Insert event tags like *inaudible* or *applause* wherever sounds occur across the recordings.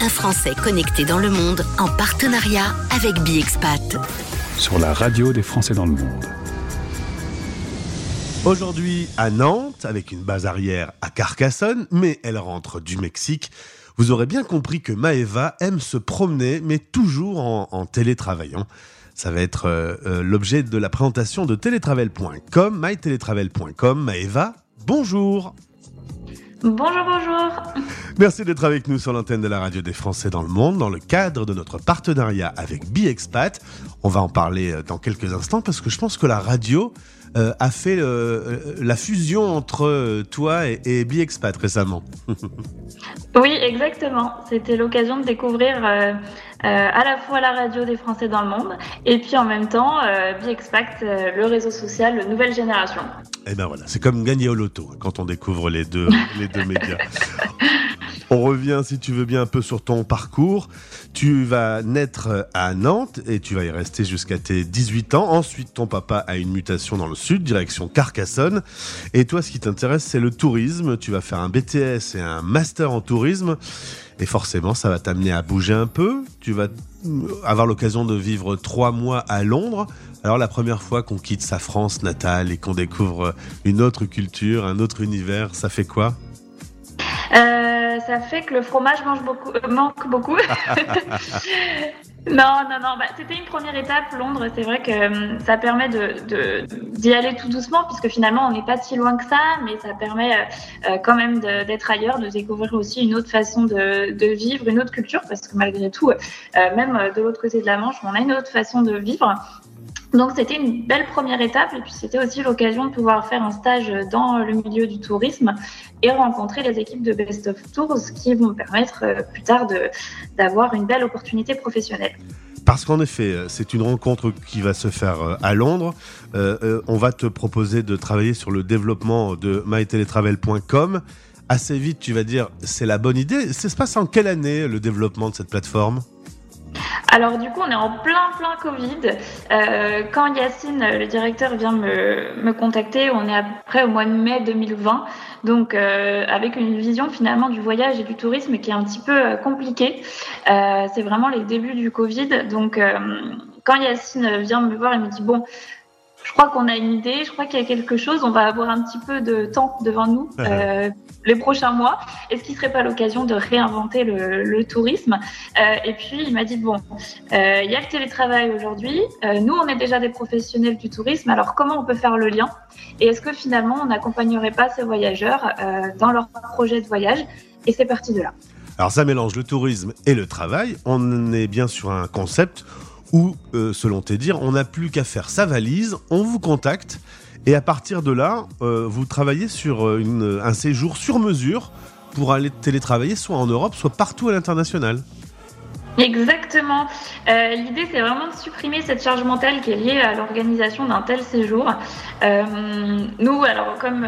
Un Français connecté dans le monde en partenariat avec BiExpat. Sur la radio des Français dans le monde. Aujourd'hui à Nantes, avec une base arrière à Carcassonne, mais elle rentre du Mexique. Vous aurez bien compris que Maeva aime se promener, mais toujours en, télétravaillant. Ça va être euh, euh, l'objet de la présentation de télétravel.com, mytélétravel.com. Maeva, bonjour Bonjour, bonjour. Merci d'être avec nous sur l'antenne de la radio des Français dans le monde dans le cadre de notre partenariat avec BiExpat. On va en parler euh, dans quelques instants parce que je pense que la radio euh, a fait euh, la fusion entre toi et, et BiExpat récemment. *laughs* oui, exactement. C'était l'occasion de découvrir à la fois la radio des Français dans le monde et puis en même temps BiExpat, le réseau social Nouvelle Génération. Et eh ben voilà, c'est comme gagner au loto quand on découvre les deux, *laughs* les deux médias. On revient, si tu veux bien, un peu sur ton parcours. Tu vas naître à Nantes et tu vas y rester jusqu'à tes 18 ans. Ensuite, ton papa a une mutation dans le sud, direction Carcassonne. Et toi, ce qui t'intéresse, c'est le tourisme. Tu vas faire un BTS et un master en tourisme. Et forcément, ça va t'amener à bouger un peu. Tu vas avoir l'occasion de vivre trois mois à Londres. Alors la première fois qu'on quitte sa France natale et qu'on découvre une autre culture, un autre univers, ça fait quoi? Euh, ça fait que le fromage euh, manque beaucoup. *laughs* non, non, non. Bah, C'était une première étape, Londres. C'est vrai que euh, ça permet d'y de, d'y aller tout doucement, puisque finalement, on n'est pas si loin que ça, mais ça permet quand même d'être ailleurs, de découvrir aussi une autre façon de, vivre, une autre culture, parce que malgré tout, même de l'autre côté de la Manche, on a une autre façon de vivre. Donc c'était une belle première étape et puis c'était aussi l'occasion de pouvoir faire un stage dans le milieu du tourisme et rencontrer les équipes de Best of Tours qui vont me permettre euh, plus tard d'avoir une belle opportunité professionnelle. Parce qu'en effet, euh, c'est une rencontre qui va se faire euh, à Londres. on va te proposer de travailler sur le développement de myteletravel.com. Assez vite, tu vas dire, c'est la bonne idée. Ça se passe en quelle année le développement de cette plateforme? Alors du coup, on est en plein plein Covid. Euh, quand Yacine, le directeur, vient me, me, contacter, on est après au mois de mai 2020. Donc euh, avec une vision finalement du voyage et du tourisme qui est un petit peu euh. Euh, c'est vraiment les débuts du Covid. Donc quand Yacine vient me voir, il me dit bon, je crois qu'on a une idée, je crois qu'il y a quelque chose, on va avoir un petit peu de temps devant nous *laughs* euh, les prochains mois. Est-ce qu'il ne serait pas l'occasion de réinventer le, tourisme? Euh, Et puis il m'a dit, bon, euh, il y a le télétravail aujourd'hui, nous on est déjà des professionnels du tourisme, alors comment on peut faire le lien? Et est-ce que finalement on n'accompagnerait pas ces voyageurs dans leur projet de voyage? Et c'est parti de là. Alors ça mélange le tourisme et le travail, on est bien sur un concept où, euh, selon tes dires, on n'a plus qu'à faire sa valise, on vous contacte, et à partir de là, euh, vous travaillez sur euh, un séjour sur mesure pour aller télétravailler soit en Europe, soit partout à l'international. Exactement. L'idée, c'est vraiment de supprimer cette charge mentale qui est liée à l'organisation d'un tel séjour. nous, alors, comme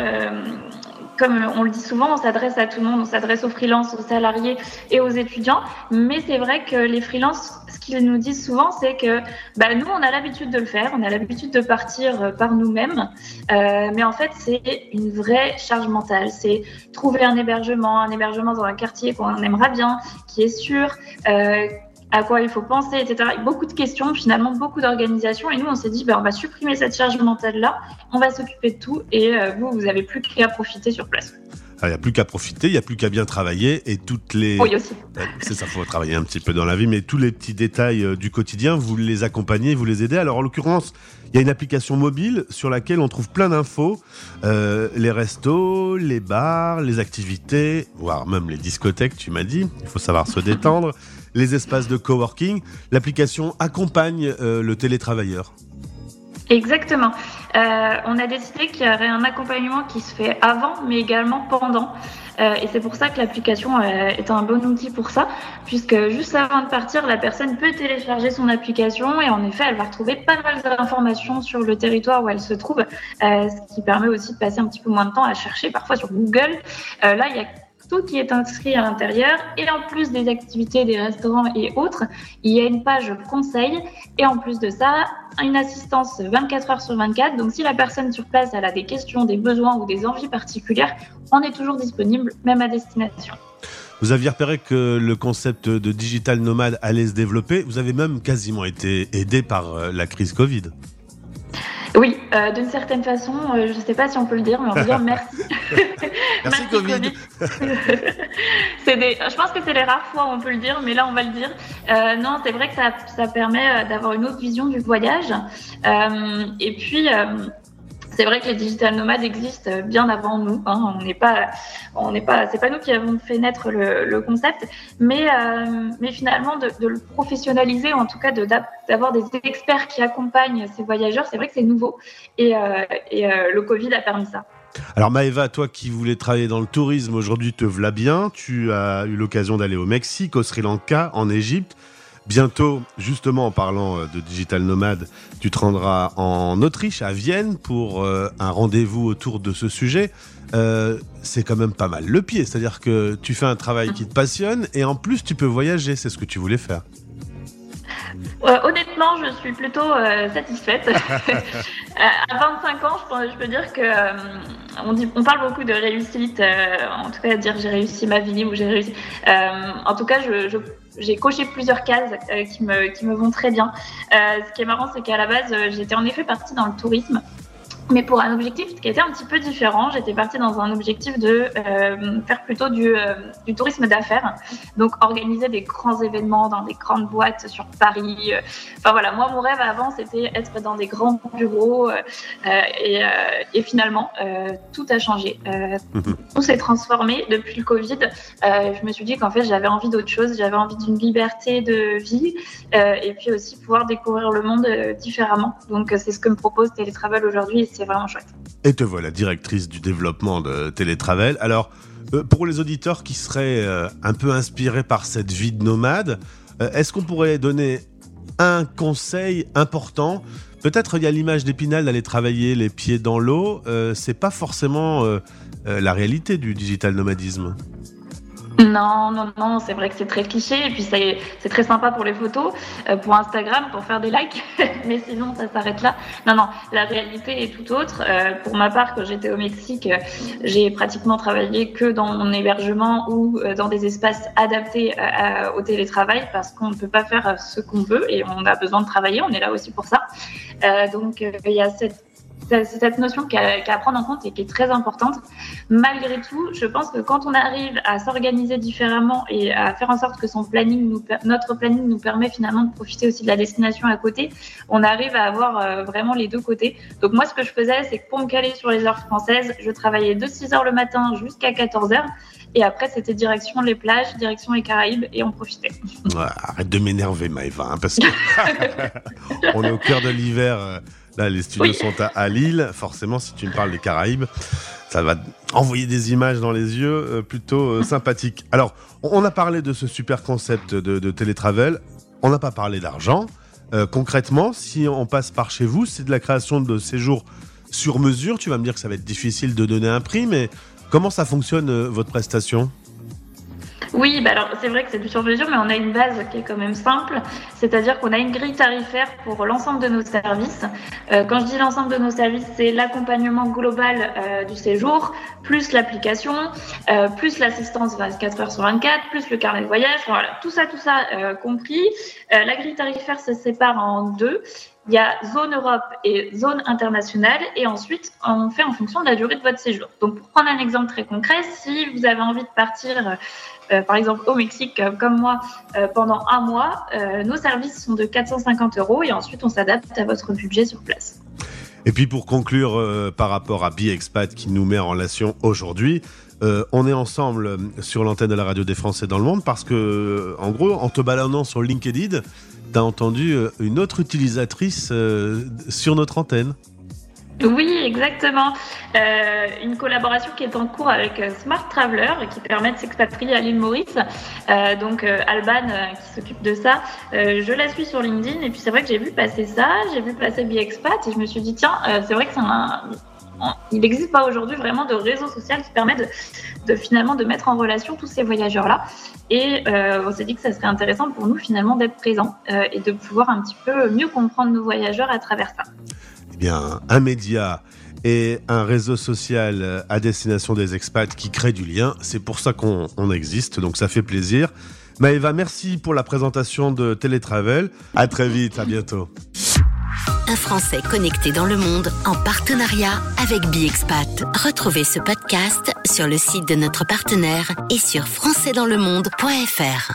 comme on le dit souvent, on s'adresse à tout le monde, on s'adresse aux freelances, aux salariés et aux étudiants. Mais c'est vrai que les freelances, ce qu'ils nous disent souvent, c'est que bah, nous, on a l'habitude de le faire, on a l'habitude de partir euh, par nous-mêmes. Euh, mais en fait, c'est une vraie charge mentale. C'est trouver un hébergement, un hébergement dans un quartier qu'on aimera bien, qui est sûr. Euh, à quoi il faut penser, etc. Beaucoup de questions, finalement, beaucoup d'organisations. Et nous, on s'est dit, ben, on va supprimer cette charge mentale-là, on va s'occuper de tout, et euh, vous, vous avez plus qu'à profiter sur place. Ah, il n'y a plus qu'à profiter, il n'y a plus qu'à bien travailler et toutes les. Oui, aussi. C'est ça, faut travailler un petit peu dans la vie, mais tous les petits détails euh, du quotidien, vous les accompagnez, vous les aidez. Alors, en l'occurrence, il y a une application mobile sur laquelle on trouve plein d'infos euh, les restos, les bars, les activités, voire même les discothèques, tu m'as dit. Il faut savoir se détendre. Les espaces de coworking. L'application accompagne euh, le télétravailleur. Exactement. Euh, on a décidé qu'il y aurait un accompagnement qui se fait avant, mais également pendant. Euh, et c'est pour ça que l'application est un bon outil pour ça, puisque juste avant de partir, la personne peut télécharger son application et en effet, elle va retrouver pas mal d'informations sur le territoire où elle se trouve, ce qui permet aussi de passer un petit peu moins de temps à chercher, parfois sur Google. là, il y a tout qui est inscrit à l'intérieur. Et en plus des activités des restaurants et autres, il y a une page conseil. Et en plus de ça, une assistance 24 heures sur 24. Donc si la personne sur place elle a des questions, des besoins ou des envies particulières, on est toujours disponible, même à destination. Vous aviez repéré que le concept de digital nomade allait se développer. Vous avez même quasiment été aidé par euh, la crise Covid. Oui, euh, d'une certaine façon, euh, je ne sais pas si on peut le dire, mais on peut dire merci. merci, Covid. *laughs* des, je pense que c'est les rares fois où on peut le dire, mais là on va le dire. Euh, non, c'est vrai que ça, ça permet d'avoir une autre vision du voyage. et puis, c'est vrai que les digital nomades existent bien avant nous. Hein. On n'est pas, on n'est pas, c'est pas nous qui avons fait naître le, concept, mais euh, mais finalement de, le professionnaliser, ou en tout cas d'avoir des experts qui accompagnent ces voyageurs, c'est vrai que c'est nouveau et, euh, et euh, le Covid a permis ça. Alors Maëva, toi qui voulais travailler dans le tourisme, aujourd'hui te v'là bien. Tu as eu l'occasion d'aller au Mexique, au Sri Lanka, en Égypte. Bientôt, justement en parlant euh, de Digital Nomade, tu te rendras en Autriche, à Vienne, pour euh, un rendez-vous autour de ce sujet. Euh, c'est quand même pas mal le pied, c'est-à-dire que tu fais un travail qui te passionne et en plus tu peux voyager, c'est ce que tu voulais faire. honnêtement, je suis plutôt satisfaite. *laughs* à 25 ans, je peux, dire que on, dit, on, parle beaucoup de réussite, en tout cas dire j'ai réussi ma vie ou j'ai réussi. en tout cas, je, je j'ai coché plusieurs cases euh, qui, me, qui me vont très bien. Euh, ce qui est marrant, c'est qu'à la base, euh, j'étais en effet partie dans le tourisme mais pour un objectif qui était un petit peu différent. J'étais partie dans un objectif de euh, faire plutôt du, euh, du tourisme d'affaires, donc organiser des grands événements dans des grandes boîtes sur Paris. Euh. Enfin voilà, moi mon rêve avant c'était être dans des grands bureaux et, et, finalement tout a changé. tout s'est transformé depuis le Covid. je me suis dit qu'en fait j'avais envie d'autre chose, j'avais envie d'une liberté de vie et puis aussi pouvoir découvrir le monde différemment. Donc c'est ce que me propose Télétravel aujourd'hui c'est vraiment chouette. Et te voilà directrice du développement de Télétravel. Alors, euh, pour les auditeurs qui seraient euh, un peu inspirés par cette vie de nomade, euh, est-ce qu'on pourrait donner un conseil important? Peut-être il y a l'image d'Épinal d'aller travailler les pieds dans l'eau. c'est pas forcément la réalité du digital nomadisme. Non, non, non, c'est vrai que c'est très cliché et puis c'est très sympa pour les photos, euh, pour Instagram, pour faire des likes, *laughs* mais sinon ça s'arrête là. Non, non, la réalité est tout autre. Euh, pour ma part, quand j'étais au Mexique, euh, j'ai pratiquement travaillé que dans mon hébergement ou dans des espaces adaptés au télétravail parce qu'on ne peut pas faire ce qu'on veut et on a besoin de travailler, on est là aussi pour ça. donc il y a cette c'est cette notion qu'à prendre en compte et qui est très importante. Malgré tout, je pense que quand on arrive à s'organiser différemment et à faire en sorte que son planning nous, notre planning nous permet finalement de profiter aussi de la destination à côté, on arrive à avoir euh, vraiment les deux côtés. Donc moi, ce que je faisais, c'est que pour me caler sur les heures françaises, je travaillais de 6 heures le matin jusqu'à 14 heures. Et après, c'était direction les plages, direction les Caraïbes, et on profitait. arrête de m'énerver, Maëva, hein, parce qu'on *laughs* *laughs* est au cœur de l'hiver. Là, les studios sont à, Lille. Forcément, si tu me parles des Caraïbes, ça va envoyer des images dans les yeux euh, plutôt euh, sympathiques. Alors, on a parlé de ce super concept de, télétravel. On n'a pas parlé d'argent. Euh, concrètement, si on passe par chez vous, c'est de la création de séjours sur mesure. Tu vas me dire que ça va être difficile de donner un prix, mais comment ça fonctionne votre prestation? Oui, bah alors c'est vrai que c'est du sur-mesure, mais on a une base qui est quand même simple, c'est-à-dire qu'on a une grille tarifaire pour l'ensemble de nos services. Euh, quand je dis l'ensemble de nos services, c'est l'accompagnement global euh, du séjour, plus l'application, euh, plus l'assistance 24 heures sur 24, plus le carnet de voyage, voilà, tout ça, tout ça compris. la grille tarifaire se sépare en deux. Il y a zone Europe et zone internationale, et ensuite on fait en fonction de la durée de votre séjour. Donc pour prendre un exemple très concret, si vous avez envie de partir euh, par exemple au Mexique, euh, comme moi, euh, pendant un mois, nos services sont de 450 euros et ensuite on s'adapte à votre budget sur place. Et puis pour conclure par rapport à BiExpat qui nous met en relation aujourd'hui, on est ensemble sur l'antenne de la radio des Français dans le monde parce que, en gros, en te baladant sur LinkedIn, tu as entendu une autre utilisatrice sur notre antenne. Oui, exactement. Euh, une collaboration qui est en cours avec euh, Smart Traveler qui permet de s'expatrier à l'île Maurice. Euh, donc Alban qui s'occupe de ça, je la suis sur LinkedIn et puis c'est vrai que j'ai vu passer ça, j'ai vu passer BiExpat et je me suis dit tiens, c'est vrai que c'est un, il n'existe pas aujourd'hui vraiment de réseau social qui permet de, finalement de mettre en relation tous ces voyageurs-là. Et on s'est dit que ça serait intéressant pour nous finalement d'être présents et de pouvoir un petit peu mieux comprendre nos voyageurs à travers ça bien, un média et un réseau social à destination des expats qui crée du lien. C'est pour ça qu'on existe, donc ça fait plaisir. Maëva, merci pour la présentation de Télétravel. À très vite, à bientôt. Un Français connecté dans le monde en partenariat avec BiExpat. Retrouvez ce podcast sur le site de notre partenaire et sur françaisdanslemonde.fr.